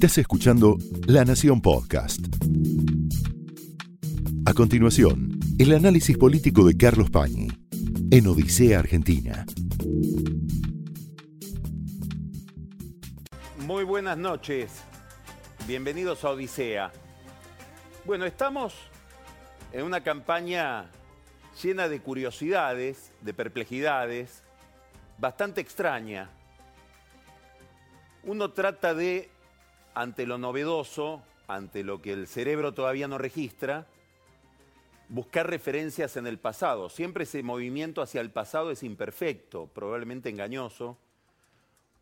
Estás escuchando La Nación Podcast. A continuación, el análisis político de Carlos Pañi en Odisea Argentina. Muy buenas noches. Bienvenidos a Odisea. Bueno, estamos en una campaña llena de curiosidades, de perplejidades, bastante extraña. Uno trata de, ante lo novedoso, ante lo que el cerebro todavía no registra, buscar referencias en el pasado. Siempre ese movimiento hacia el pasado es imperfecto, probablemente engañoso,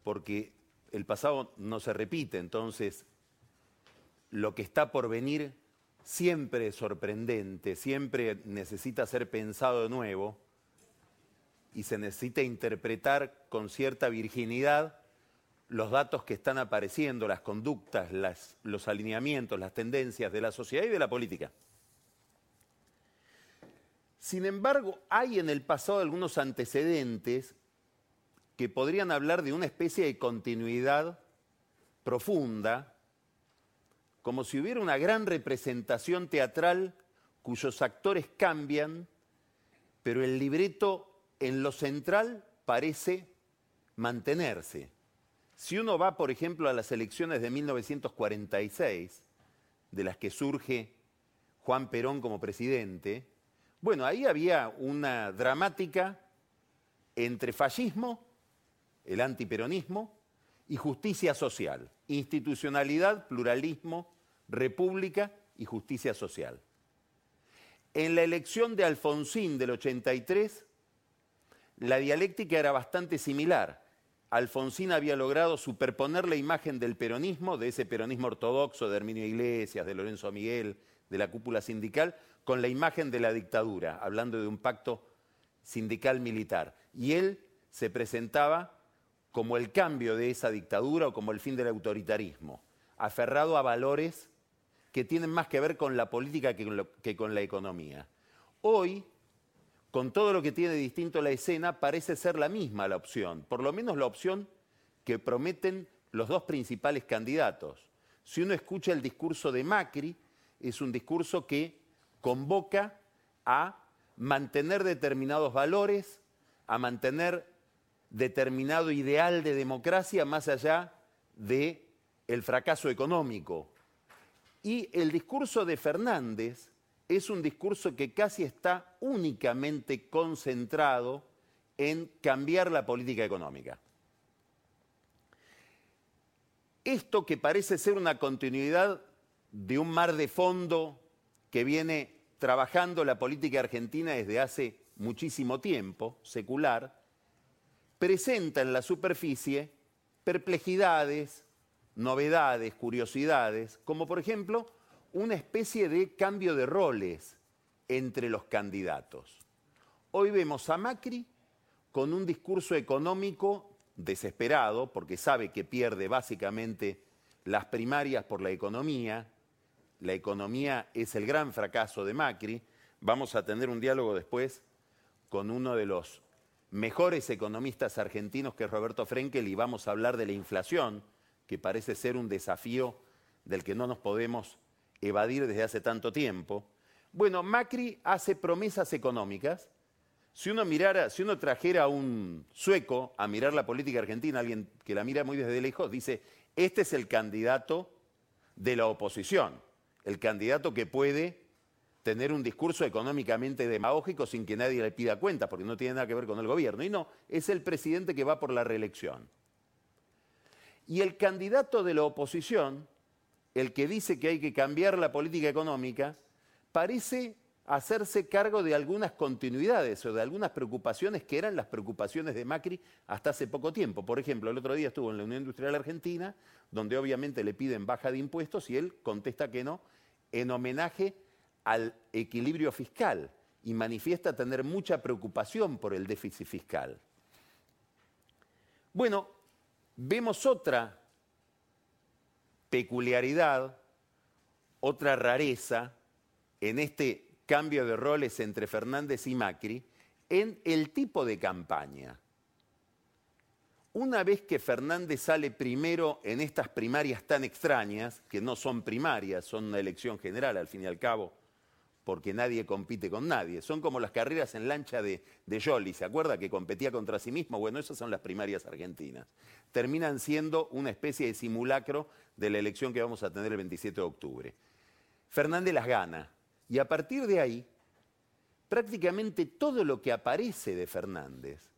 porque el pasado no se repite, entonces lo que está por venir siempre es sorprendente, siempre necesita ser pensado de nuevo y se necesita interpretar con cierta virginidad los datos que están apareciendo, las conductas, los alineamientos, las tendencias de la sociedad y de la política. Sin embargo, hay en el pasado algunos antecedentes que podrían hablar de una especie de continuidad profunda, como si hubiera una gran representación teatral cuyos actores cambian, pero el libreto en lo central parece mantenerse. Si uno va, por ejemplo, a las elecciones de 1946, de las que surge Juan Perón como presidente, bueno, ahí había una dramática entre fascismo, el antiperonismo, y justicia social, institucionalidad, pluralismo, república y justicia social. En la elección de Alfonsín del 83, la dialéctica era bastante similar. Alfonsín había logrado superponer la imagen del peronismo, de ese peronismo ortodoxo de Herminio Iglesias, de Lorenzo Miguel, de la cúpula sindical, con la imagen de la dictadura, hablando de un pacto sindical militar. Y él se presentaba como el cambio de esa dictadura o como el fin del autoritarismo, aferrado a valores que tienen más que ver con la política que con, la economía. Hoy, con todo lo que tiene distinto la escena, parece ser la misma la opción, por lo menos la opción que prometen los dos principales candidatos. Si uno escucha el discurso de Macri, es un discurso que convoca a mantener determinados valores, a mantener determinado ideal de democracia más allá del el fracaso económico. Y el discurso de Fernández es un discurso que casi está únicamente concentrado en cambiar la política económica. Esto que parece ser una continuidad de un mar de fondo que viene trabajando la política argentina desde hace muchísimo tiempo, secular, presenta en la superficie perplejidades, novedades, curiosidades, como por ejemplo una especie de cambio de roles entre los candidatos. Hoy vemos a Macri con un discurso económico desesperado, porque sabe que pierde básicamente las primarias por la economía. La economía es el gran fracaso de Macri. Vamos a tener un diálogo después con uno de los mejores economistas argentinos que es Roberto Frenkel y vamos a hablar de la inflación, que parece ser un desafío del que no nos podemos evadir desde hace tanto tiempo. Bueno, Macri hace promesas económicas. Si uno mirara, si uno trajera a un sueco a mirar la política argentina, alguien que la mira muy desde lejos, dice, este es el candidato de la oposición, el candidato que puede tener un discurso económicamente demagógico sin que nadie le pida cuenta, porque no tiene nada que ver con el gobierno. Y no, es el presidente que va por la reelección. Y el candidato de la oposición, el que dice que hay que cambiar la política económica, parece hacerse cargo de algunas continuidades o de algunas preocupaciones que eran las preocupaciones de Macri hasta hace poco tiempo. Por ejemplo, el otro día estuvo en la Unión Industrial Argentina, donde obviamente le piden baja de impuestos y él contesta que no, en homenaje al equilibrio fiscal y manifiesta tener mucha preocupación por el déficit fiscal. Bueno, vemos otra peculiaridad, otra rareza en este cambio de roles entre Fernández y Macri en el tipo de campaña. una vez que Fernández sale primero en estas primarias tan extrañas, que no son primarias, son una elección general al fin y al cabo, porque nadie compite con nadie. Son como las carreras en lancha de, de Jolly, ¿se acuerda que competía contra sí mismo? Bueno, esas son las primarias argentinas. Terminan siendo una especie de simulacro de la elección que vamos a tener el 27 de octubre. Fernández las gana. Y a partir de ahí, prácticamente todo lo que aparece de Fernández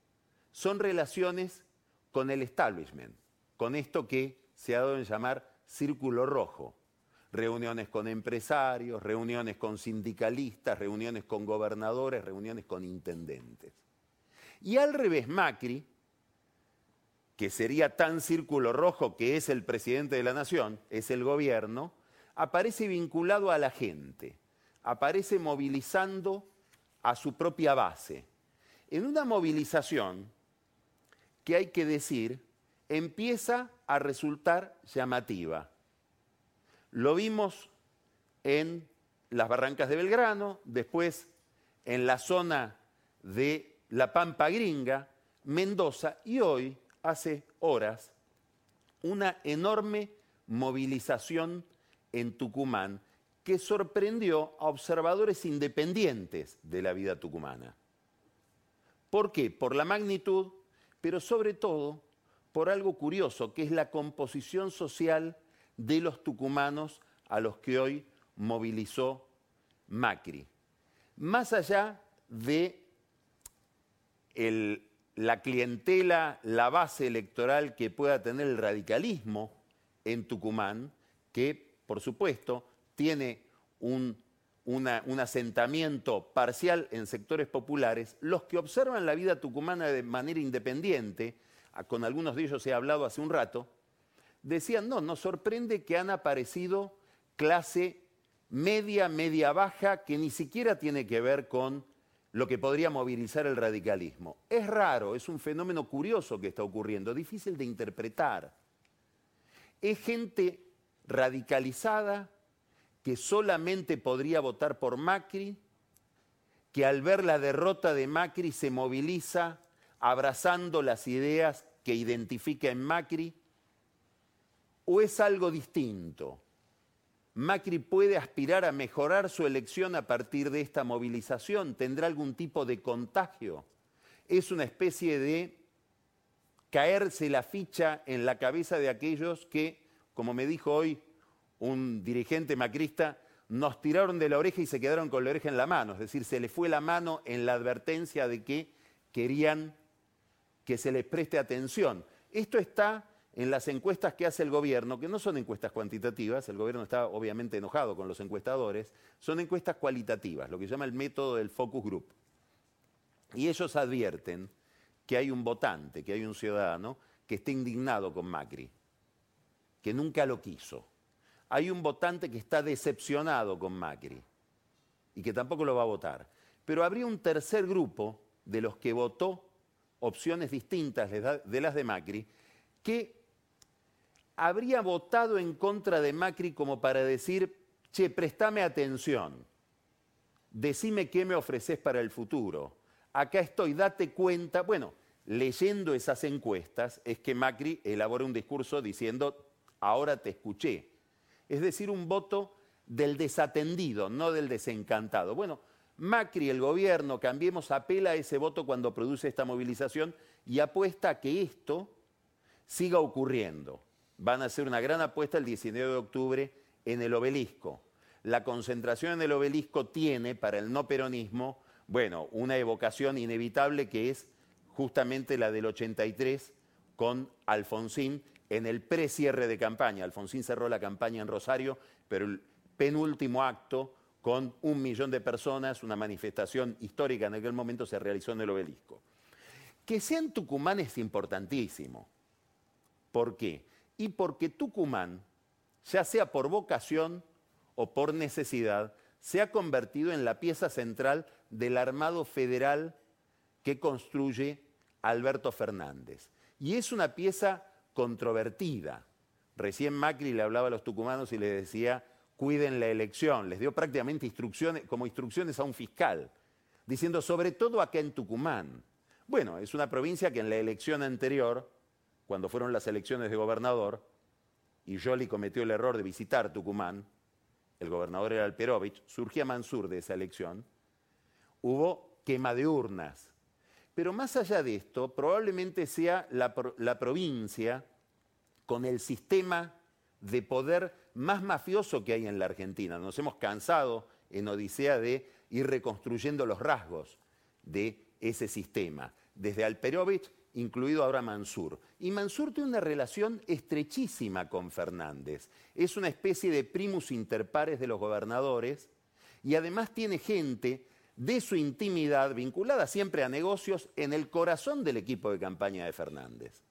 son relaciones con el establishment, con esto que se ha dado en llamar círculo rojo. Reuniones con empresarios, reuniones con sindicalistas, reuniones con gobernadores, reuniones con intendentes. Y al revés, Macri, que sería tan círculo rojo que es el presidente de la nación, es el gobierno, aparece vinculado a la gente, aparece movilizando a su propia base. En una movilización que hay que decir empieza a resultar llamativa. Lo vimos en las barrancas de Belgrano, después en la zona de La Pampa Gringa, Mendoza y hoy, hace horas, una enorme movilización en Tucumán que sorprendió a observadores independientes de la vida tucumana. ¿Por qué? Por la magnitud, pero sobre todo por algo curioso, que es la composición social de los tucumanos a los que hoy movilizó Macri. Más allá de la clientela, la base electoral que pueda tener el radicalismo en Tucumán, que por supuesto tiene un, un asentamiento parcial en sectores populares, los que observan la vida tucumana de manera independiente, con algunos de ellos he hablado hace un rato, decían, no, nos sorprende que han aparecido clase media, media baja, que ni siquiera tiene que ver con lo que podría movilizar el radicalismo. Es raro, es un fenómeno curioso que está ocurriendo, difícil de interpretar. Es gente radicalizada, que solamente podría votar por Macri, que al ver la derrota de Macri se moviliza abrazando las ideas que identifica en Macri, o es algo distinto. Macri puede aspirar a mejorar su elección a partir de esta movilización, tendrá algún tipo de contagio. Es una especie de caerse la ficha en la cabeza de aquellos que, como me dijo hoy un dirigente macrista, nos tiraron de la oreja y se quedaron con la oreja en la mano. Es decir, se les fue la mano en la advertencia de que querían que se les preste atención. Esto está en las encuestas que hace el gobierno, que no son encuestas cuantitativas, el gobierno está obviamente enojado con los encuestadores, son encuestas cualitativas, lo que se llama el método del focus group. Y ellos advierten que hay un votante, que hay un ciudadano que está indignado con Macri, que nunca lo quiso, hay un votante que está decepcionado con Macri y que tampoco lo va a votar. Pero habría un tercer grupo de los que votó opciones distintas de las de Macri que habría votado en contra de Macri como para decir, che, préstame atención, decime qué me ofreces para el futuro, acá estoy, date cuenta. Bueno, leyendo esas encuestas es que Macri elabora un discurso diciendo, ahora te escuché es decir, un voto del desatendido, no del desencantado. Bueno, Macri, el gobierno, cambiemos, apela a ese voto cuando produce esta movilización y apuesta a que esto siga ocurriendo. Van a hacer una gran apuesta el 19 de octubre en el obelisco. La concentración en el obelisco tiene para el no peronismo, bueno, una evocación inevitable que es justamente la del 83 con Alfonsín en el precierre de campaña. Alfonsín cerró la campaña en Rosario, pero el penúltimo acto con un millón de personas, una manifestación histórica en aquel momento se realizó en el obelisco. Que sea en Tucumán es importantísimo. ¿Por qué? Y porque Tucumán, ya sea por vocación o por necesidad, se ha convertido en la pieza central del armado federal que construye Alberto Fernández. Y es una pieza controvertida. Recién Macri le hablaba a los tucumanos y les decía, cuiden la elección. Les dio prácticamente instrucciones, como instrucciones a un fiscal, diciendo, sobre todo acá en Tucumán. Bueno, es una provincia que en la elección anterior cuando fueron las elecciones de gobernador, y Jolly cometió el error de visitar Tucumán, el gobernador era Alperovich, surgía Mansur de esa elección, hubo quema de urnas. Pero más allá de esto, probablemente sea la, la provincia con el sistema de poder más mafioso que hay en la Argentina. Nos hemos cansado en Odisea de ir reconstruyendo los rasgos de ese sistema, desde Alperovich, incluido ahora Mansur. Y Mansur tiene una relación estrechísima con Fernández. Es una especie de primus inter pares de los gobernadores y además tiene gente de su intimidad vinculada siempre a negocios en el corazón del equipo de campaña de Fernández.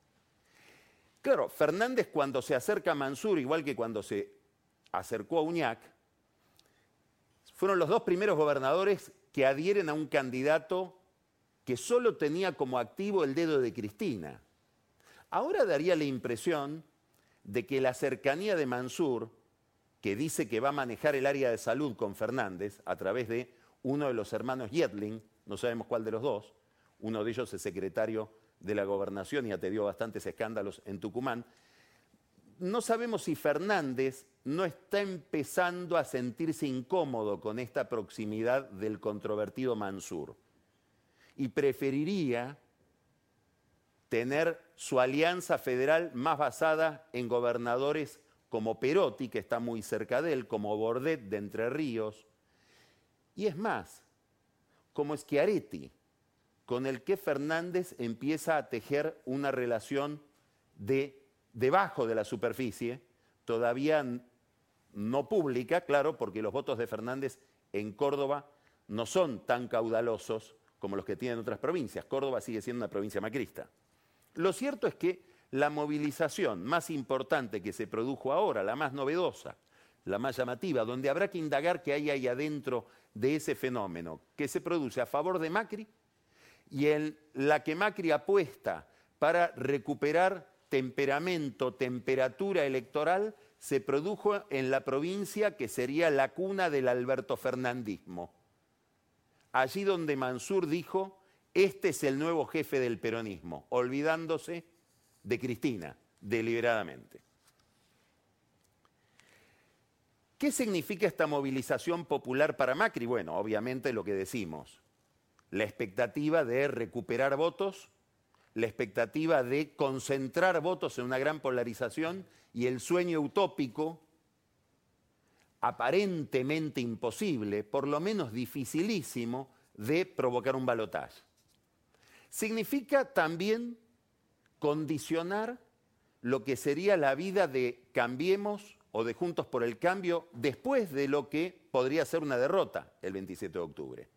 Claro, Fernández cuando se acerca a Mansur, igual que cuando se acercó a Uñac, fueron los dos primeros gobernadores que adhieren a un candidato que solo tenía como activo el dedo de Cristina. Ahora daría la impresión de que la cercanía de Mansur, que dice que va a manejar el área de salud con Fernández a través de uno de los hermanos Yetling, no sabemos cuál de los dos, uno de ellos es secretario de la gobernación y dio bastantes escándalos en Tucumán, no sabemos si Fernández no está empezando a sentirse incómodo con esta proximidad del controvertido Mansur y preferiría tener su alianza federal más basada en gobernadores como Perotti, que está muy cerca de él, como Bordet de Entre Ríos, y es más, como Schiaretti, con el que Fernández empieza a tejer una relación de debajo de la superficie, todavía no pública, claro, porque los votos de Fernández en Córdoba no son tan caudalosos como los que tienen otras provincias. Córdoba sigue siendo una provincia macrista. Lo cierto es que la movilización más importante que se produjo ahora, la más novedosa, la más llamativa, donde habrá que indagar qué hay ahí adentro de ese fenómeno, que se produce a favor de Macri y en la que Macri apuesta para recuperar temperamento, temperatura electoral, se produjo en la provincia que sería la cuna del Alberto Fernandismo. Allí donde Mansur dijo, este es el nuevo jefe del peronismo, olvidándose de Cristina, deliberadamente. ¿Qué significa esta movilización popular para Macri? Bueno, obviamente lo que decimos, la expectativa de recuperar votos, la expectativa de concentrar votos en una gran polarización y el sueño utópico, aparentemente imposible, por lo menos dificilísimo, de provocar un balotaje. Significa también condicionar lo que sería la vida de Cambiemos o de Juntos por el Cambio después de lo que podría ser una derrota el 27 de octubre.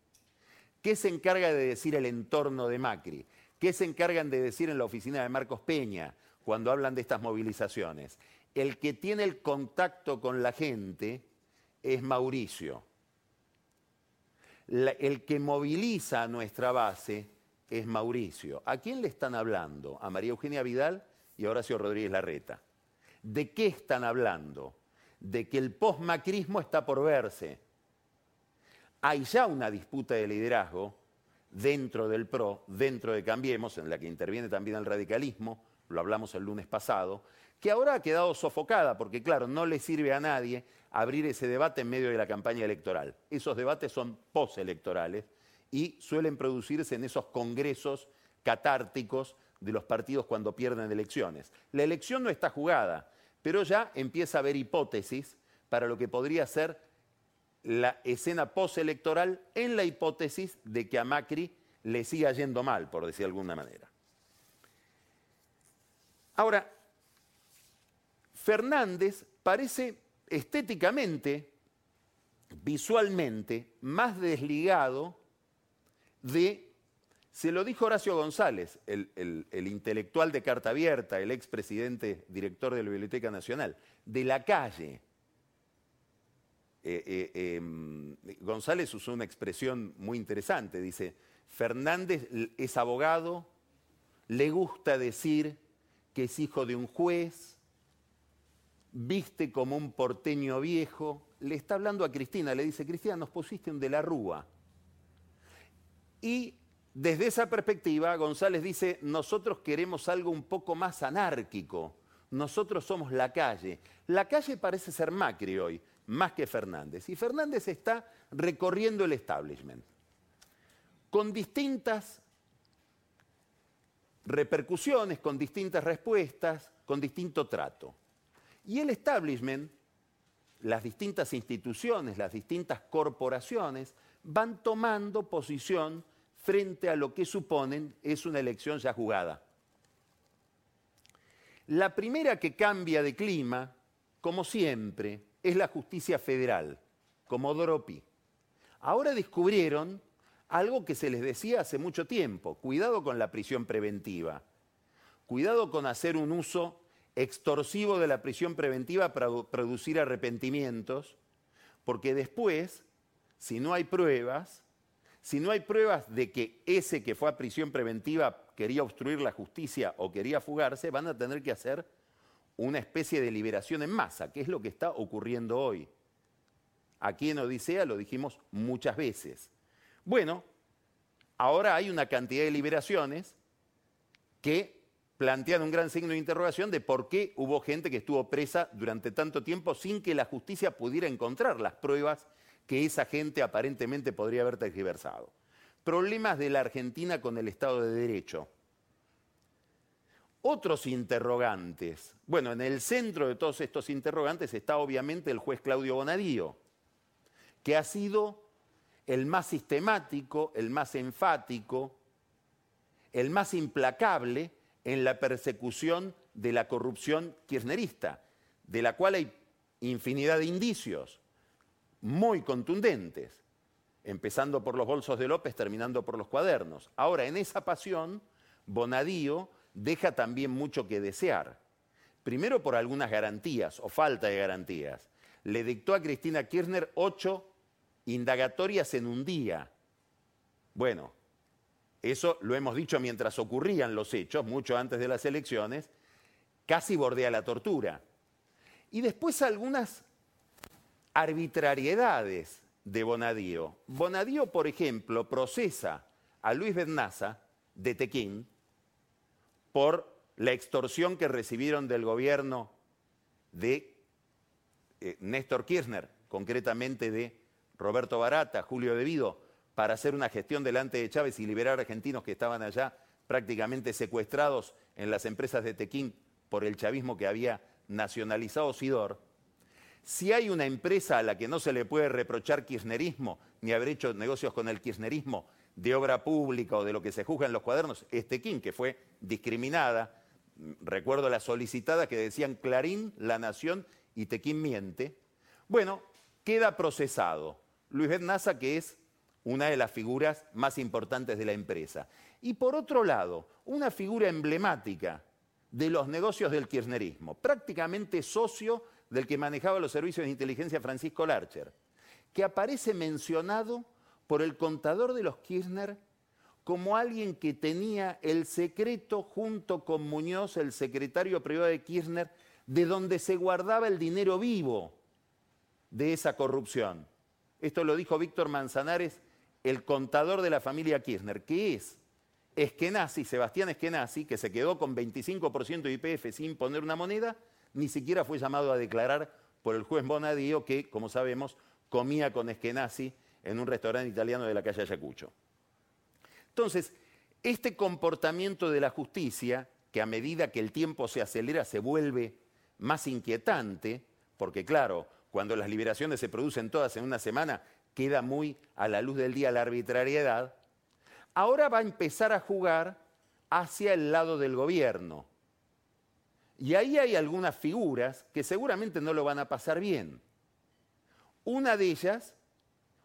¿Qué se encarga de decir el entorno de Macri? ¿Qué se encargan de decir en la oficina de Marcos Peña cuando hablan de estas movilizaciones? El que tiene el contacto con la gente es Mauricio. el que moviliza nuestra base es Mauricio. ¿A quién le están hablando? A María Eugenia Vidal y a Horacio Rodríguez Larreta. ¿De qué están hablando? De que el postmacrismo está por verse. Hay ya una disputa de liderazgo dentro del PRO, dentro de Cambiemos, en la que interviene también el radicalismo, lo hablamos el lunes pasado, que ahora ha quedado sofocada, porque claro, no le sirve a nadie abrir ese debate en medio de la campaña electoral. Esos debates son postelectorales y suelen producirse en esos congresos catárticos de los partidos cuando pierden elecciones. La elección no está jugada, pero ya empieza a haber hipótesis para lo que podría ser la escena postelectoral en la hipótesis de que a Macri le siga yendo mal, por decir de alguna manera. Ahora, Fernández parece estéticamente, visualmente, más desligado de, se lo dijo Horacio González, el, intelectual de carta abierta, el expresidente director de la Biblioteca Nacional, de la calle. Eh, eh, em, González usó una expresión muy interesante, dice, Fernández es abogado, le gusta decir que es hijo de un juez, viste como un porteño viejo, le está hablando a Cristina, le dice, Cristina, nos pusiste un de la Rúa. Y Desde esa perspectiva, González dice, nosotros queremos algo un poco más anárquico, nosotros somos la calle. La calle parece ser Macri hoy, más que Fernández. Y Fernández está recorriendo el establishment, con distintas repercusiones, con distintas respuestas, con distinto trato. Y el establishment, las distintas instituciones, las distintas corporaciones, van tomando posición frente a lo que suponen es una elección ya jugada. La primera que cambia de clima, como siempre, es la justicia federal, como Doropi. Ahora descubrieron algo que se les decía hace mucho tiempo, cuidado con la prisión preventiva, cuidado con hacer un uso extorsivo de la prisión preventiva para producir arrepentimientos, porque después, si no hay pruebas, si no hay pruebas de que ese que fue a prisión preventiva quería obstruir la justicia o quería fugarse, van a tener que hacer una especie de liberación en masa, que es lo que está ocurriendo hoy. Aquí en Odisea lo dijimos muchas veces. Bueno, ahora hay una cantidad de liberaciones que plantean un gran signo de interrogación de por qué hubo gente que estuvo presa durante tanto tiempo sin que la justicia pudiera encontrar las pruebas que esa gente aparentemente podría haber tergiversado. Problemas de la Argentina con el Estado de Derecho. Otros interrogantes. Bueno, en el centro de todos estos interrogantes está obviamente el juez Claudio Bonadío, que ha sido el más sistemático, el más enfático, el más implacable en la persecución de la corrupción kirchnerista, de la cual hay infinidad de indicios muy contundentes, empezando por los bolsos de López, terminando por los cuadernos. Ahora, en esa pasión, Bonadío deja también mucho que desear. Primero por algunas garantías o falta de garantías. Le dictó a Cristina Kirchner ocho indagatorias en un día. Bueno, eso lo hemos dicho mientras ocurrían los hechos, mucho antes de las elecciones, casi bordea la tortura. Y después algunas arbitrariedades de Bonadío. Bonadío, por ejemplo, procesa a Luis Bernaza de Tequín por la extorsión que recibieron del gobierno de eh, Néstor Kirchner, concretamente de Roberto Barata, Julio Devido, para hacer una gestión delante de Chávez y liberar argentinos que estaban allá prácticamente secuestrados en las empresas de Tequín por el chavismo que había nacionalizado Sidor. Si hay una empresa a la que no se le puede reprochar kirchnerismo, ni haber hecho negocios con el kirchnerismo de obra pública o de lo que se juzga en los cuadernos, es Tequín, que fue discriminada. Recuerdo las solicitadas que decían Clarín, La Nación y Tequín miente. Bueno, queda procesado. Luis Bernaza, que es una de las figuras más importantes de la empresa. Y por otro lado, una figura emblemática de los negocios del kirchnerismo, prácticamente socio del que manejaba los servicios de inteligencia Francisco Larcher, que aparece mencionado por el contador de los Kirchner como alguien que tenía el secreto junto con Muñoz, el secretario privado de Kirchner, de donde se guardaba el dinero vivo de esa corrupción. Esto lo dijo Víctor Manzanares, el contador de la familia Kirchner, que es Eskenazi, Sebastián Eskenazi, que se quedó con 25% de IPF sin poner una moneda, ni siquiera fue llamado a declarar por el juez Bonadío, que, como sabemos, comía con Eskenazi en un restaurante italiano de la calle Ayacucho. Entonces, este comportamiento de la justicia, que a medida que el tiempo se acelera se vuelve más inquietante, porque claro, cuando las liberaciones se producen todas en una semana, queda muy a la luz del día la arbitrariedad, ahora va a empezar a jugar hacia el lado del gobierno. Y ahí hay algunas figuras que seguramente no lo van a pasar bien. Una de ellas,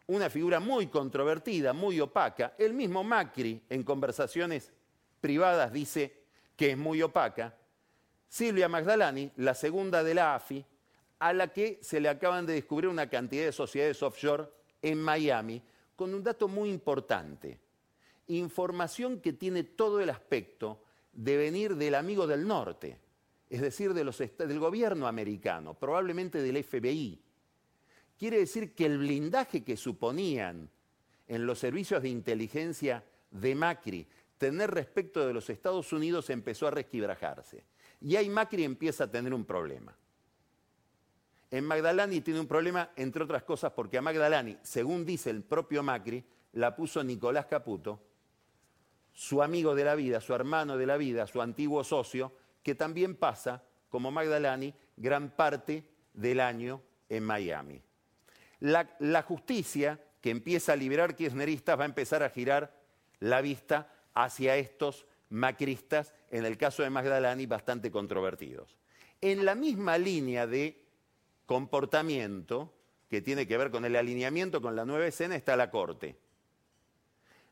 una figura muy controvertida, muy opaca, el mismo Macri en conversaciones privadas dice que es muy opaca, Silvia Magdalani, la segunda de la AFI, a la que se le acaban de descubrir una cantidad de sociedades offshore en Miami, con un dato muy importante. Información que tiene todo el aspecto de venir del amigo del norte es decir, del gobierno americano, probablemente del FBI. Quiere decir que el blindaje que suponían en los servicios de inteligencia de Macri tener respecto de los Estados Unidos empezó a resquibrajarse. Y ahí Macri empieza a tener un problema. En Magdalani tiene un problema, entre otras cosas, porque a Magdalani, según dice el propio Macri, la puso Nicolás Caputo, su amigo de la vida, su hermano de la vida, su antiguo socio, que también pasa, como Magdalani, gran parte del año en Miami. La, justicia, que empieza a liberar kirchneristas, va a empezar a girar la vista hacia estos macristas, en el caso de Magdalani, bastante controvertidos. En la misma línea de comportamiento, que tiene que ver con el alineamiento con la nueva escena, está la Corte.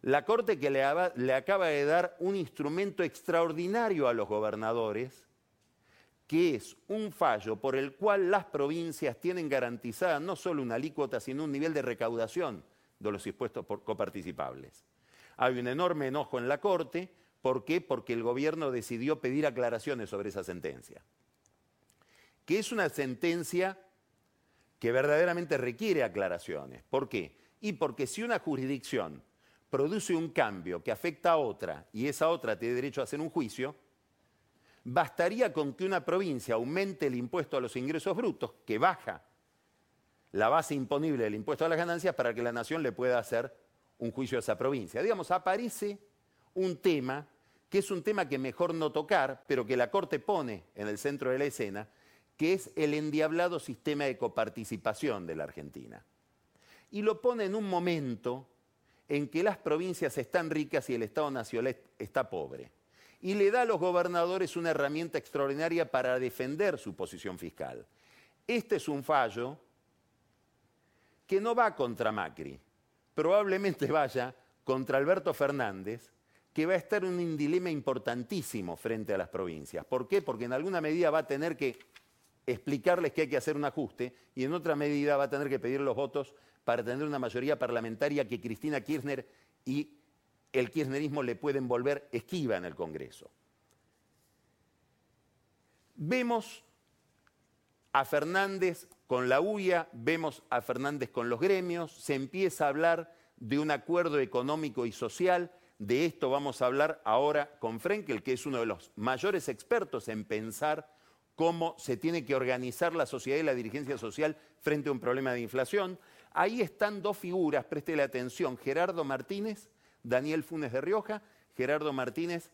La Corte que le, acaba de dar un instrumento extraordinario a los gobernadores, que es un fallo por el cual las provincias tienen garantizada no solo una alícuota, sino un nivel de recaudación de los impuestos coparticipables. Hay un enorme enojo en la Corte. ¿Por qué? Porque el gobierno decidió pedir aclaraciones sobre esa sentencia. Que es una sentencia que verdaderamente requiere aclaraciones. ¿Por qué? Y porque si una jurisdicción produce un cambio que afecta a otra y esa otra tiene derecho a hacer un juicio, bastaría con que una provincia aumente el impuesto a los ingresos brutos, que baja la base imponible del impuesto a las ganancias, para que la nación le pueda hacer un juicio a esa provincia. Digamos, aparece un tema que es un tema que mejor no tocar, pero que la Corte pone en el centro de la escena, que es el endiablado sistema de coparticipación de la Argentina. Y lo pone en un momento en que las provincias están ricas y el Estado Nacional está pobre. Y le da a los gobernadores una herramienta extraordinaria para defender su posición fiscal. Este es un fallo que no va contra Macri, probablemente vaya contra Alberto Fernández, que va a estar en un dilema importantísimo frente a las provincias. ¿Por qué? Porque en alguna medida va a tener que explicarles que hay que hacer un ajuste y en otra medida va a tener que pedir los votos para tener una mayoría parlamentaria que Cristina Kirchner y el kirchnerismo le pueden volver esquiva en el Congreso. Vemos a Fernández con la UIA, vemos a Fernández con los gremios, se empieza a hablar de un acuerdo económico y social. De esto vamos a hablar ahora con Frenkel, que es uno de los mayores expertos en pensar cómo se tiene que organizar la sociedad y la dirigencia social frente a un problema de inflación. Ahí están dos figuras, la atención, Gerardo Martínez, Daniel Funes de Rioja, Gerardo Martínez,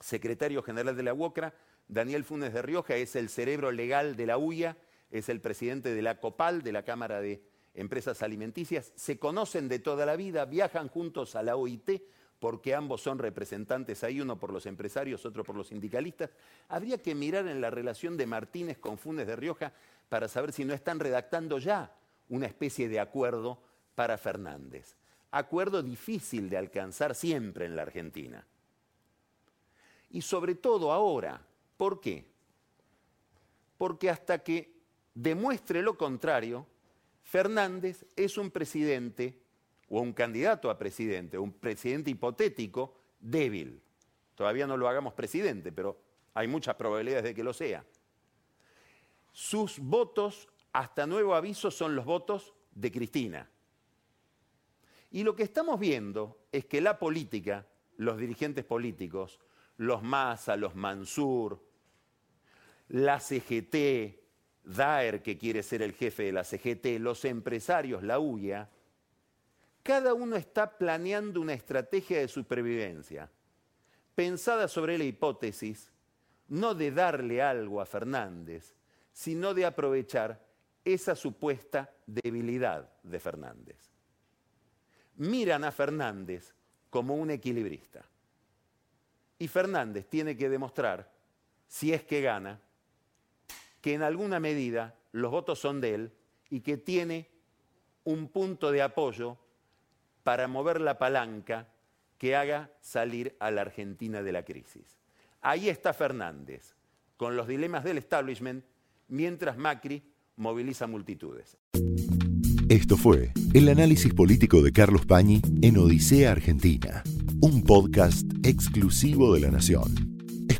secretario general de la UOCRA, Daniel Funes de Rioja es el cerebro legal de la UIA, es el presidente de la COPAL, de la Cámara de Empresas Alimenticias, se conocen de toda la vida, viajan juntos a la OIT, porque ambos son representantes ahí, uno por los empresarios, otro por los sindicalistas. Habría que mirar en la relación de Martínez con Funes de Rioja para saber si no están redactando ya una especie de acuerdo para Fernández. Acuerdo difícil de alcanzar siempre en la Argentina. Y sobre todo ahora. ¿Por qué? Porque hasta que demuestre lo contrario, Fernández es un presidente o un candidato a presidente, un presidente hipotético débil. Todavía no lo hagamos presidente, pero hay muchas probabilidades de que lo sea. Sus votos, hasta nuevo aviso, son los votos de Cristina. Y lo que estamos viendo es que la política, los dirigentes políticos, los Massa, los Mansur, la CGT, Daer, que quiere ser el jefe de la CGT, los empresarios, la UIA, cada uno está planeando una estrategia de supervivencia, pensada sobre la hipótesis no de darle algo a Fernández, sino de aprovechar esa supuesta debilidad de Fernández. Miran a Fernández como un equilibrista. Y Fernández tiene que demostrar, si es que gana, que en alguna medida los votos son de él y que tiene un punto de apoyo para mover la palanca que haga salir a la Argentina de la crisis. Ahí está Fernández, con los dilemas del establishment, mientras Macri moviliza multitudes. Esto fue el análisis político de Carlos Pañi en Odisea Argentina, un podcast exclusivo de la Nación.